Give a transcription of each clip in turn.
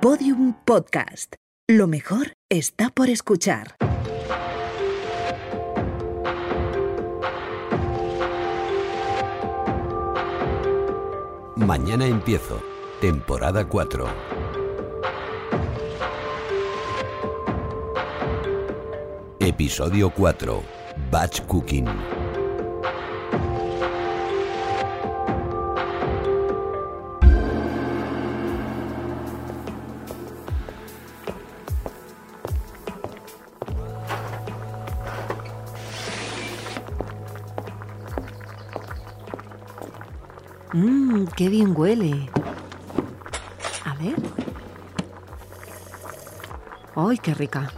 Podium Podcast. Lo mejor está por escuchar. Mañana empiezo. Temporada 4. Episodio 4. Batch Cooking. Mmm, qué bien huele. A ver. ¡Ay, qué rica!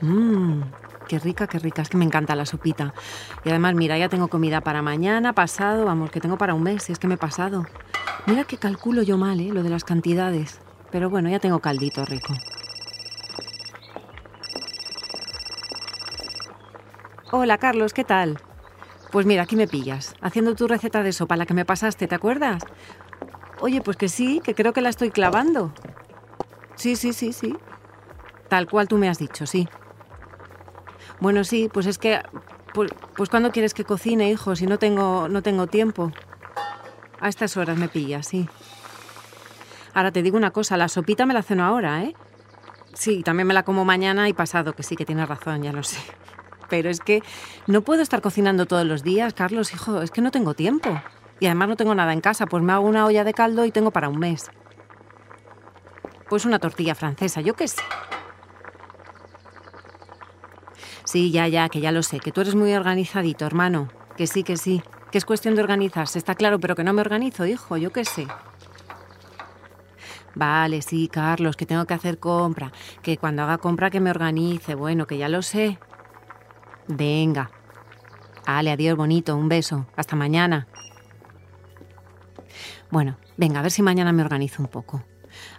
Mmm, qué rica, qué rica. Es que me encanta la sopita. Y además, mira, ya tengo comida para mañana, pasado, vamos, que tengo para un mes, es que me he pasado. Mira que calculo yo mal, ¿eh? Lo de las cantidades. Pero bueno, ya tengo caldito rico. Hola, Carlos, ¿qué tal? Pues mira, aquí me pillas, haciendo tu receta de sopa, la que me pasaste, ¿te acuerdas? Oye, pues que sí, que creo que la estoy clavando. Sí, sí, sí, sí. Tal cual tú me has dicho, sí. Bueno, sí, pues es que... Pues, pues ¿cuándo quieres que cocine, hijo? Si no tengo, no tengo tiempo. A estas horas me pillas, sí. Ahora te digo una cosa, la sopita me la ceno ahora, ¿eh? Sí, también me la como mañana y pasado, que sí, que tienes razón, ya lo sé pero es que no puedo estar cocinando todos los días, Carlos, hijo, es que no tengo tiempo. Y además no tengo nada en casa, pues me hago una olla de caldo y tengo para un mes. Pues una tortilla francesa, yo qué sé. Sí, ya, ya, que ya lo sé, que tú eres muy organizadito, hermano. Que sí, que sí, que es cuestión de organizarse, está claro, pero que no me organizo, hijo, yo qué sé. Vale, sí, Carlos, que tengo que hacer compra, que cuando haga compra que me organice, bueno, que ya lo sé, Venga. Ale, adiós, bonito. Un beso. Hasta mañana. Bueno, venga, a ver si mañana me organizo un poco.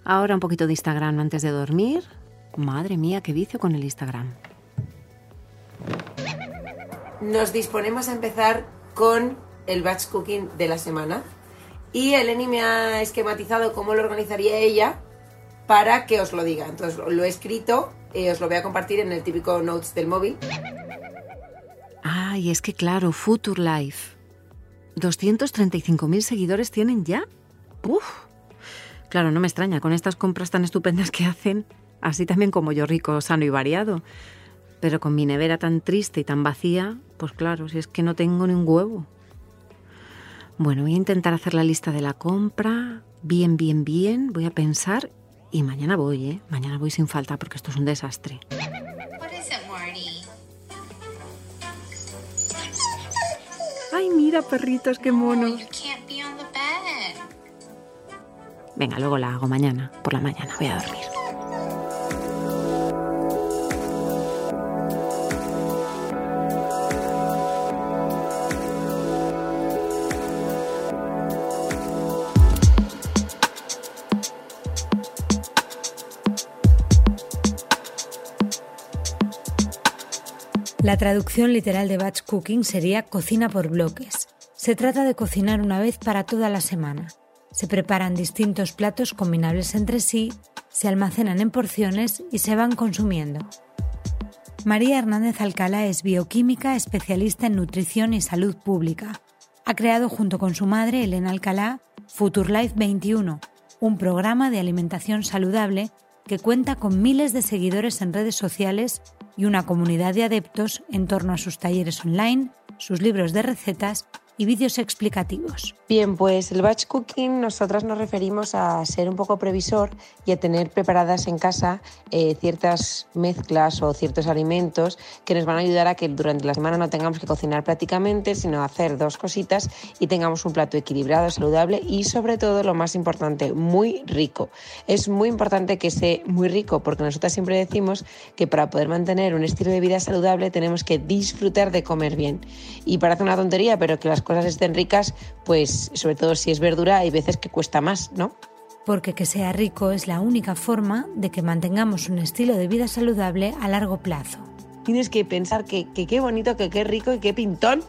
Ahora un poquito de Instagram antes de dormir. Madre mía, qué vicio con el Instagram. Nos disponemos a empezar con el batch cooking de la semana. Y Eleni me ha esquematizado cómo lo organizaría ella para que os lo diga. Entonces lo he escrito y os lo voy a compartir en el típico notes del móvil. Ah, y es que claro, Future Life. 235.000 seguidores tienen ya. Uf. Claro, no me extraña, con estas compras tan estupendas que hacen, así también como yo rico, sano y variado. Pero con mi nevera tan triste y tan vacía, pues claro, si es que no tengo ni un huevo. Bueno, voy a intentar hacer la lista de la compra, bien, bien, bien, voy a pensar y mañana voy, ¿eh? Mañana voy sin falta porque esto es un desastre. Mira, perritos, qué monos. Venga, luego la hago mañana, por la mañana, voy a dormir. La traducción literal de batch cooking sería cocina por bloques. Se trata de cocinar una vez para toda la semana. Se preparan distintos platos combinables entre sí, se almacenan en porciones y se van consumiendo. María Hernández Alcalá es bioquímica especialista en nutrición y salud pública. Ha creado junto con su madre, Elena Alcalá, Futurelife 21, un programa de alimentación saludable que cuenta con miles de seguidores en redes sociales y una comunidad de adeptos en torno a sus talleres online, sus libros de recetas y vídeos explicativos. Bien, pues el batch cooking nosotras nos referimos a ser un poco previsor y a tener preparadas en casa eh, ciertas mezclas o ciertos alimentos que nos van a ayudar a que durante la semana no tengamos que cocinar prácticamente, sino hacer dos cositas y tengamos un plato equilibrado, saludable y sobre todo lo más importante, muy rico. Es muy importante que sea muy rico porque nosotras siempre decimos que para poder mantener un estilo de vida saludable tenemos que disfrutar de comer bien. Y parece una tontería, pero que las cosas estén ricas, pues sobre todo si es verdura, hay veces que cuesta más, ¿no? Porque que sea rico es la única forma de que mantengamos un estilo de vida saludable a largo plazo. Tienes que pensar que, qué bonito, que qué rico y qué pintón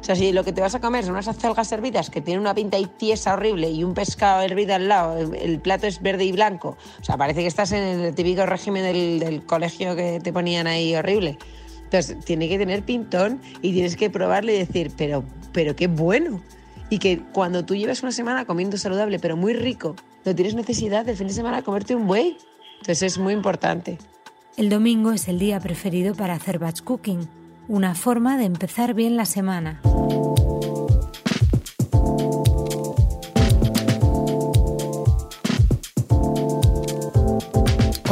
O sea, si lo que te vas a comer son unas acelgas hervidas que tienen una pinta y tiesa horrible y un pescado hervido al lado, el, plato es verde y blanco, o sea, parece que estás en el típico régimen del, del colegio que te ponían ahí horrible. Entonces, tiene que tener pintón y tienes que probarlo y decir, pero, pero qué bueno. Y que cuando tú llevas una semana comiendo saludable, pero muy rico, no tienes necesidad del fin de semana comerte un buey. Entonces es muy importante. El domingo es el día preferido para hacer batch cooking, una forma de empezar bien la semana.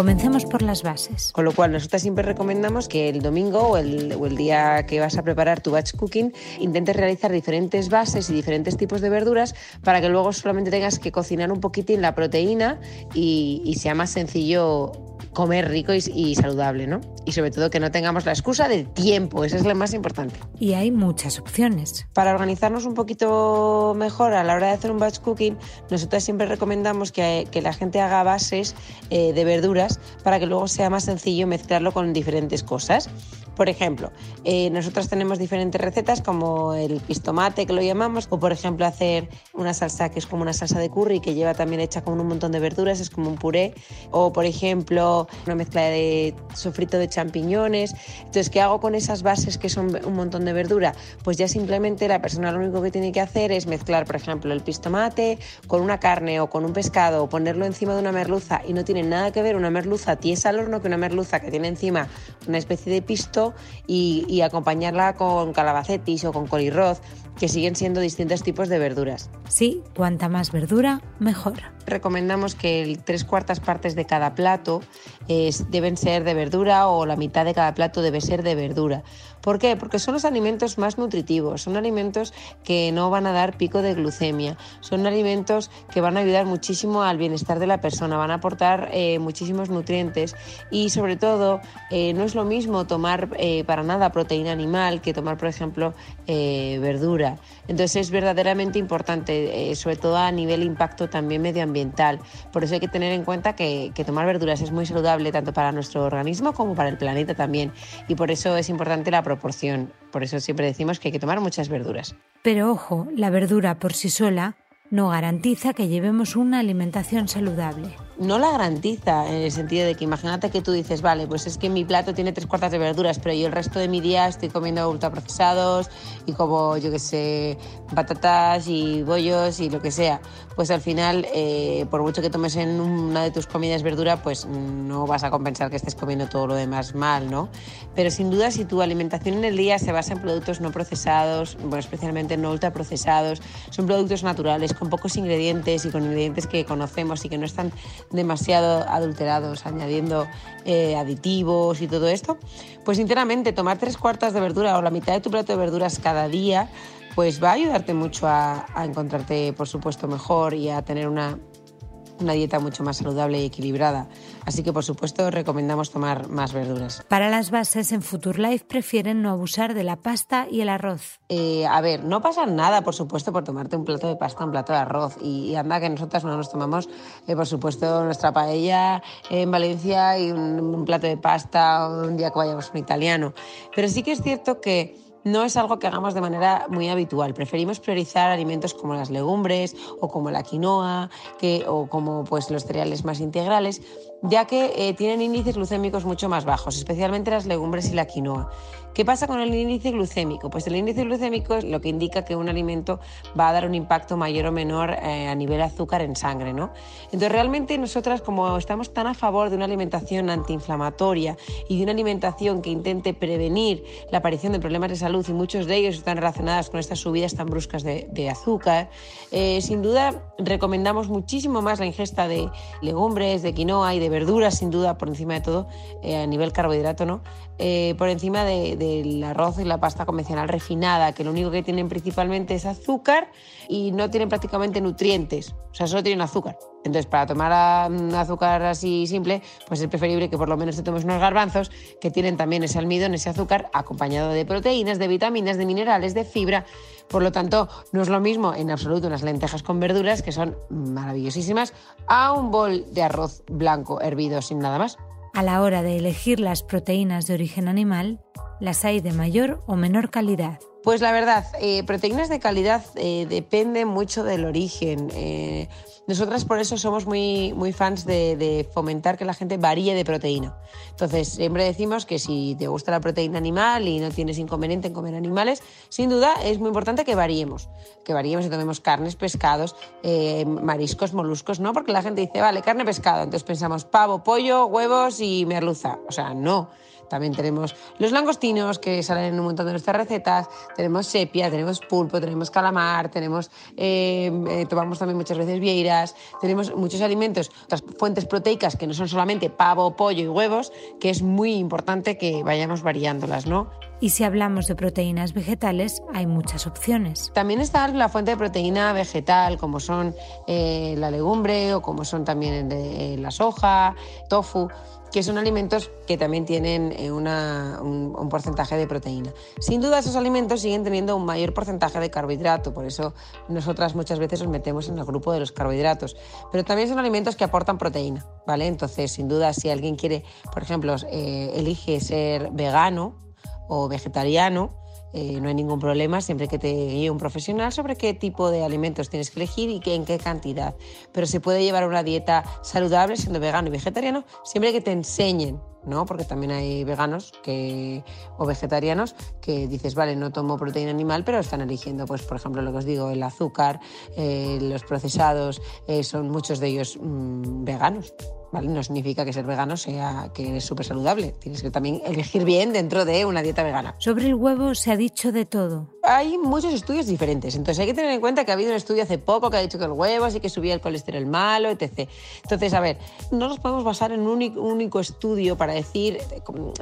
Comencemos por las bases. Con lo cual, nosotros siempre recomendamos que el domingo o el, o el, día que vas a preparar tu batch cooking intentes realizar diferentes bases y diferentes tipos de verduras para que luego solamente tengas que cocinar un poquitín la proteína y, y sea más sencillo comer rico y, y, saludable, ¿no? Y sobre todo que no tengamos la excusa del tiempo, eso es lo más importante. Y hay muchas opciones. Para organizarnos un poquito mejor a la hora de hacer un batch cooking, nosotros siempre recomendamos que, que la gente haga bases eh, de verduras para que luego sea más sencillo mezclarlo con diferentes cosas. Por ejemplo, eh, nosotros tenemos diferentes recetas como el pistomate que lo llamamos, o por ejemplo hacer una salsa que es como una salsa de curry que lleva también hecha con un montón de verduras, es como un puré, o por ejemplo una mezcla de sofrito de champiñones. Entonces, ¿qué hago con esas bases que son un montón de verdura? Pues ya simplemente la persona lo único que tiene que hacer es mezclar, por ejemplo, el pistomate con una carne o con un pescado o ponerlo encima de una merluza y no tiene nada que ver una merluza tiesa al horno que una merluza que tiene encima una especie de pisto y, y acompañarla con calabacetis o con colirroz, que siguen siendo distintos tipos de verduras. Sí, cuanta más verdura, mejor. Recomendamos que el tres cuartas partes de cada plato es, deben ser de verdura o la mitad de cada plato debe ser de verdura. ¿Por qué? Porque son los alimentos más nutritivos, son alimentos que no van a dar pico de glucemia, son alimentos que van a ayudar muchísimo al bienestar de la persona, van a aportar eh, muchísimos nutrientes y sobre todo eh, no es lo mismo tomar eh, para nada proteína animal que tomar, por ejemplo, eh, verdura. Entonces es verdaderamente importante, sobre todo a nivel impacto también medioambiental. Por eso hay que tener en cuenta que, que tomar verduras es muy saludable tanto para nuestro organismo como para el planeta también. Y por eso es importante la proporción. Por eso siempre decimos que hay que tomar muchas verduras. Pero ojo, la verdura por sí sola no garantiza que llevemos una alimentación saludable. No la garantiza en el sentido de que imagínate que tú dices, vale, pues es que mi plato tiene tres cuartas de verduras, pero yo el resto de mi día estoy comiendo ultraprocesados y como, yo que sé, patatas y bollos y lo que sea. Pues al final, eh, por mucho que tomes en una de tus comidas verdura, pues no vas a compensar que estés comiendo todo lo demás mal, ¿no? Pero sin duda, si tu alimentación en el día se basa en productos no procesados, bueno, especialmente no ultraprocesados, son productos naturales, con pocos ingredientes y con ingredientes que conocemos y que no están demasiado adulterados, añadiendo eh, aditivos y todo esto, pues sinceramente tomar tres cuartas de verdura o la mitad de tu plato de verduras cada día, pues va a ayudarte mucho a, a encontrarte, por supuesto, mejor y a tener una, una dieta mucho más saludable y equilibrada. Así que, por supuesto, recomendamos tomar más verduras. Para las bases, en Futurelife prefieren no abusar de la pasta y el arroz. Eh, a ver, no pasa nada, por supuesto, por tomarte un plato de pasta, un plato de arroz. Y, y anda que nosotras no nos tomamos, eh, por supuesto, nuestra paella en Valencia y un, un plato de pasta un día que vayamos a un italiano. Pero sí que es cierto que no es algo que hagamos de manera muy habitual. Preferimos priorizar alimentos como las legumbres o como la quinoa que, o como pues, los cereales más integrales, ya que eh, tienen índices glucémicos mucho más bajos, especialmente las legumbres y la quinoa. ¿Qué pasa con el índice glucémico? Pues el índice glucémico es lo que indica que un alimento va a dar un impacto mayor o menor eh, a nivel azúcar en sangre, ¿no? Entonces realmente nosotras como estamos tan a favor de una alimentación antiinflamatoria y de una alimentación que intente prevenir la aparición de problemas de salud y muchos de ellos están relacionados con estas subidas tan bruscas de, de azúcar, eh, sin duda recomendamos muchísimo más la ingesta de legumbres, de quinoa y de verduras, sin duda, por encima de todo, eh, a nivel carbohidrato, ¿no? Eh, por encima de, del arroz y la pasta convencional refinada, que lo único que tienen principalmente es azúcar y no tienen prácticamente nutrientes, o sea, solo tienen azúcar. Entonces, para tomar um, azúcar así simple, pues es preferible que por lo menos te tomes unos garbanzos que tienen también ese almidón, ese azúcar, acompañado de proteínas, de vitaminas, de minerales, de fibra. Por lo tanto, no es lo mismo en absoluto unas lentejas con verduras, que son maravillosísimas, a un bol de arroz blanco hervido sin nada más. A la hora de elegir las proteínas de origen animal, las hay de mayor o menor calidad. Pues la verdad, eh, proteínas de calidad eh, depende mucho del origen. Eh, nosotras por eso somos muy, muy fans de, fomentar que la gente varíe de proteína. Entonces, siempre decimos que si te gusta la proteína animal y no tienes inconveniente en comer animales, sin duda es muy importante que variemos. Que variemos y tomemos carnes, pescados, eh, mariscos, moluscos, ¿no? Porque la gente dice, vale, carne, pescado. Entonces pensamos pavo, pollo, huevos y merluza. O sea, no. También tenemos los langostinos que salen en un montón de nuestras recetas, tenemos sepia, tenemos pulpo, tenemos calamar, tenemos, eh, eh, tomamos también muchas veces vieiras, tenemos muchos alimentos, otras fuentes proteicas que no son solamente pavo, pollo y huevos, que es muy importante que vayamos variándolas, ¿no? Y si hablamos de proteínas vegetales, hay muchas opciones. También está la fuente de proteína vegetal, como son eh, la legumbre o como son también la soja, tofu que son alimentos que también tienen eh, un, porcentaje de proteína. Sin duda esos alimentos siguen teniendo un mayor porcentaje de carbohidrato, por eso nosotras muchas veces nos metemos en el grupo de los carbohidratos, pero también son alimentos que aportan proteína, ¿vale? Entonces, sin duda, si alguien quiere, por ejemplo, eh, elige ser vegano o vegetariano, eh, no hay ningún problema siempre que te guíe un profesional sobre qué tipo de alimentos tienes que elegir y en qué cantidad. Pero se puede llevar una dieta saludable siendo vegano y vegetariano siempre que te enseñen ¿no? Porque también hay veganos que, o vegetarianos que dices, vale, no tomo proteína animal, pero están eligiendo, pues, por ejemplo, lo que os digo, el azúcar, eh, los procesados, eh, son muchos de ellos mm, veganos. No significa que ser vegano sea que es súper saludable. Tienes que también elegir bien dentro de una dieta vegana. Sobre el huevo se ha dicho de todo. Hay muchos estudios diferentes. Entonces hay que tener en cuenta que ha habido un estudio hace poco que ha dicho que el huevo sí que subía el colesterol malo, etc. Entonces, a ver, no nos podemos basar en un único, estudio para decir,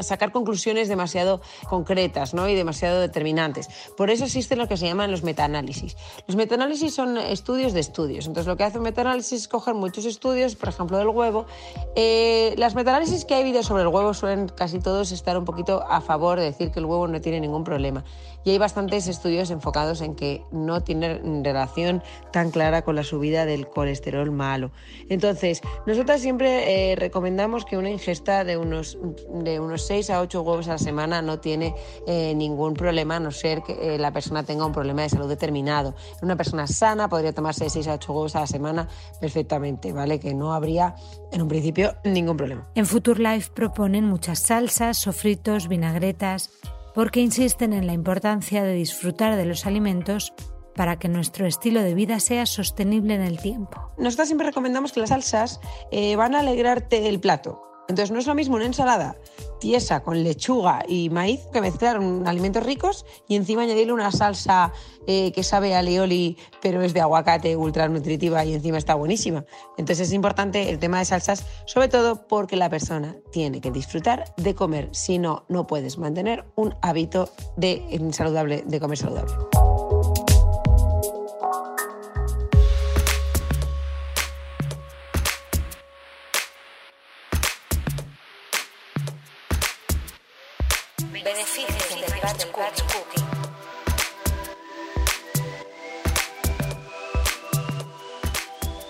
sacar conclusiones demasiado concretas ¿no? y demasiado determinantes. Por eso existen lo que se llaman los metaanálisis. Los metaanálisis son estudios de estudios. Entonces, lo que hace un metaanálisis es coger muchos estudios, por ejemplo, del huevo, eh, las metaanálisis que ha habido sobre el huevo suelen casi todos estar un poquito a favor de decir que el huevo no tiene ningún problema. Y hay bastantes estudios enfocados en que no tiene relación tan clara con la subida del colesterol malo. Entonces, nosotras siempre eh, recomendamos que una ingesta de unos, de unos 6 a 8 huevos a la semana no tiene eh, ningún problema, a no ser que la persona tenga un problema de salud determinado. Una persona sana podría tomarse de 6 a 8 huevos a la semana perfectamente, ¿vale? Que no habría en un principio ningún problema. En Future Life proponen muchas salsas, sofritos, vinagretas, porque insisten en la importancia de disfrutar de los alimentos para que nuestro estilo de vida sea sostenible en el tiempo. Nosotros siempre recomendamos que las salsas eh, van a alegrarte el plato. Entonces no es lo mismo una ensalada tiesa con lechuga y maíz que mezclar alimentos ricos y encima añadirle una salsa eh, que sabe a leoli pero es de aguacate ultra nutritiva y encima está buenísima. Entonces es importante el tema de salsas, sobre todo porque la persona tiene que disfrutar de comer, si no, no puedes mantener un hábito de, saludable, de comer saludable.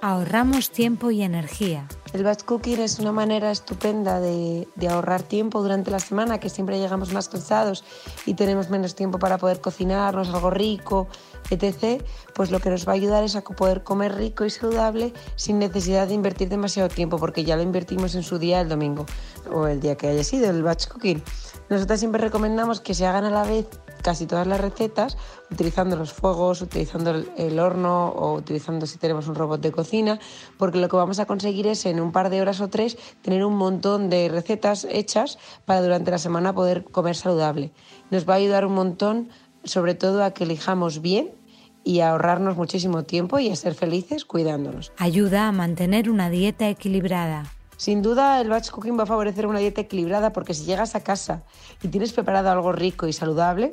Ahorramos tiempo y energía. El batch cooking es una manera estupenda de, ahorrar tiempo durante la semana, que siempre llegamos más cansados y tenemos menos tiempo para poder cocinarnos algo rico, etc. Pues lo que nos va a ayudar es a poder comer rico y saludable sin necesidad de invertir demasiado tiempo, porque ya lo invertimos en su día el domingo o el día que haya sido el batch cooking. Nosotras siempre recomendamos que se hagan a la vez casi todas las recetas utilizando los fuegos, utilizando el horno o utilizando si tenemos un robot de cocina, porque lo que vamos a conseguir es en un par de horas o tres tener un montón de recetas hechas para durante la semana poder comer saludable. Nos va a ayudar un montón, sobre todo a que elijamos bien y a ahorrarnos muchísimo tiempo y a ser felices cuidándonos. Ayuda a mantener una dieta equilibrada. Sin duda el batch cooking va a favorecer una dieta equilibrada porque si llegas a casa y tienes preparado algo rico y saludable,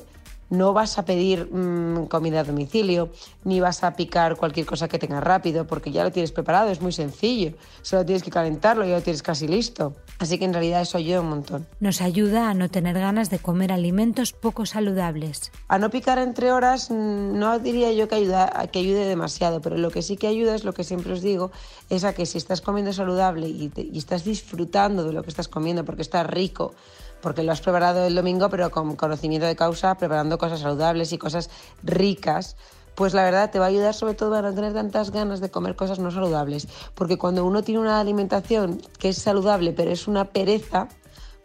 no vas a pedir mm, comida a domicilio, ni vas a picar cualquier cosa que tengas rápido, porque ya lo tienes preparado, es muy sencillo. Solo tienes que calentarlo y ya lo tienes casi listo. Así que en realidad eso ayuda un montón. Nos ayuda a no tener ganas de comer alimentos poco saludables. A no picar entre horas mm, no diría yo que, ayuda, que ayude demasiado, pero lo que sí que ayuda es lo que siempre os digo, es a que si estás comiendo saludable y, y estás disfrutando de lo que estás comiendo porque está rico, porque lo has preparado el domingo, pero con conocimiento de causa, preparando cosas saludables y cosas ricas, pues la verdad te va a ayudar sobre todo a no tener tantas ganas de comer cosas no saludables. Porque cuando uno tiene una alimentación que es saludable, pero es una pereza,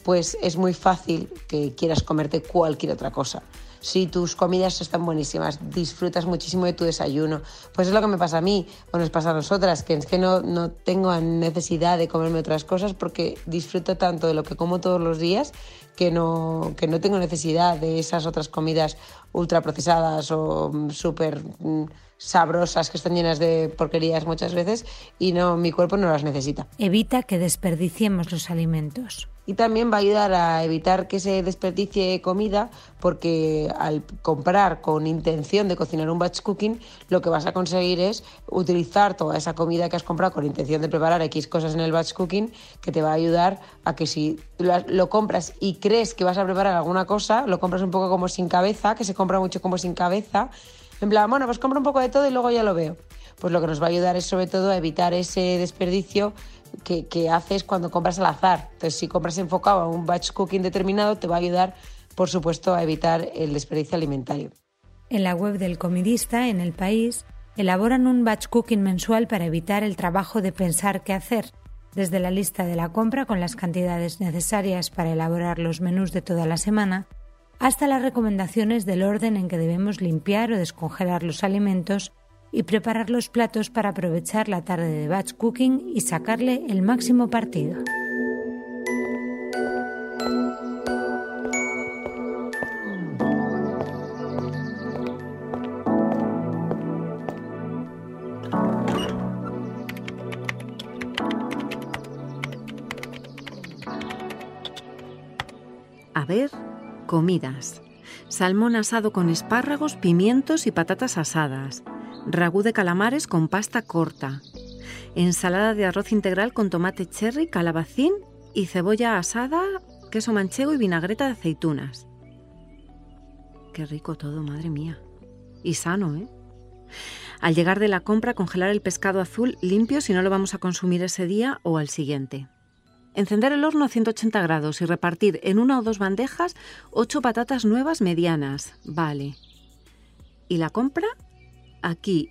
pues es muy fácil que quieras comerte cualquier otra cosa si tus comidas están buenísimas, disfrutas muchísimo de tu desayuno. Pues es lo que me pasa a mí, o nos pasa a nosotras, que es que no, no tengo necesidad de comerme otras cosas porque disfruto tanto de lo que como todos los días que no, que no tengo necesidad de esas otras comidas ultraprocesadas o mm, súper mm, sabrosas que están llenas de porquerías muchas veces y no mi cuerpo no las necesita. Evita que desperdiciemos los alimentos y también va a ayudar a evitar que se desperdicie comida porque al comprar con intención de cocinar un batch cooking lo que vas a conseguir es utilizar toda esa comida que has comprado con intención de preparar X cosas en el batch cooking que te va a ayudar a que si lo compras y crees que vas a preparar alguna cosa, lo compras un poco como sin cabeza, que se compra mucho como sin cabeza, en plan, bueno, pues compro un poco de todo y luego ya lo veo. Pues lo que nos va a ayudar es sobre todo a evitar ese desperdicio que, haces cuando compras al azar. Entonces, si compras enfocado a un batch cooking determinado, te va a ayudar, por supuesto, a evitar el desperdicio alimentario. En la web del comidista, en el país, elaboran un batch cooking mensual para evitar el trabajo de pensar qué hacer, desde la lista de la compra con las cantidades necesarias para elaborar los menús de toda la semana, hasta las recomendaciones del orden en que debemos limpiar o descongelar los alimentos y preparar los platos para aprovechar la tarde de batch cooking y sacarle el máximo partido. Comidas. Salmón asado con espárragos, pimientos y patatas asadas ragú de calamares con pasta corta, ensalada de arroz integral con tomate cherry, calabacín y cebolla asada, queso manchego y vinagreta de aceitunas. Qué rico todo, madre mía. Y sano, ¿eh? Al llegar de la compra, congelar el pescado azul limpio si no lo vamos a consumir ese día o al siguiente. Encender el horno a 180 grados y repartir en una o dos bandejas ocho patatas nuevas medianas. Vale. ¿Y la compra? aquí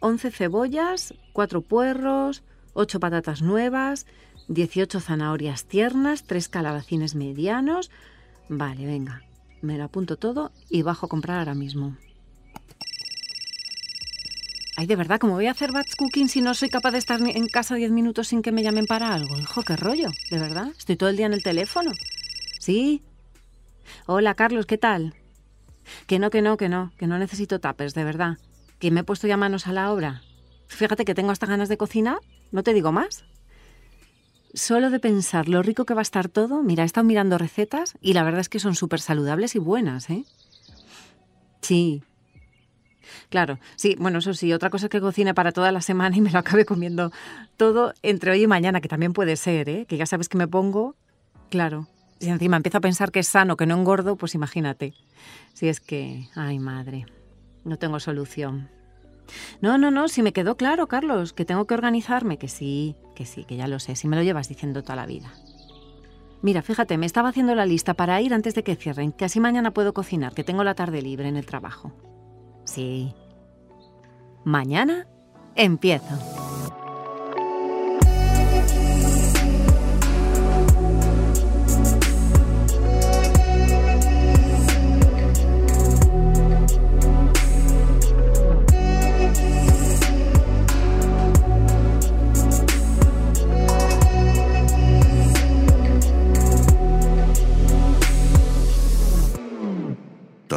11 cebollas, 4 puerros, 8 patatas nuevas, 18 zanahorias tiernas, 3 calabacines medianos. Vale, venga, me lo apunto todo y bajo a comprar ahora mismo. Ay, de verdad, ¿cómo voy a hacer batch cooking si no soy capaz de estar en casa 10 minutos sin que me llamen para algo? Hijo, qué rollo, de verdad. Estoy todo el día en el teléfono. ¿Sí? Hola, Carlos, ¿qué tal? Que no, que no, que no, que no necesito tapers, de verdad que me he puesto ya manos a la obra. Fíjate que tengo hasta ganas de cocinar, no te digo más. Solo de pensar lo rico que va a estar todo, mira, he estado mirando recetas y la verdad es que son súper saludables y buenas, ¿eh? Sí. Claro, sí, bueno, eso sí, otra cosa es que cocine para toda la semana y me lo acabe comiendo todo entre hoy y mañana, que también puede ser, ¿eh? Que ya sabes que me pongo, claro. Si encima empiezo a pensar que es sano, que no engordo, pues imagínate. Si es que, ay madre. No tengo solución. No, no, no, si me quedó claro, Carlos, que tengo que organizarme, que sí, que sí, que ya lo sé, si me lo llevas diciendo toda la vida. Mira, fíjate, me estaba haciendo la lista para ir antes de que cierren, que así mañana puedo cocinar, que tengo la tarde libre en el trabajo. Sí. Mañana empiezo.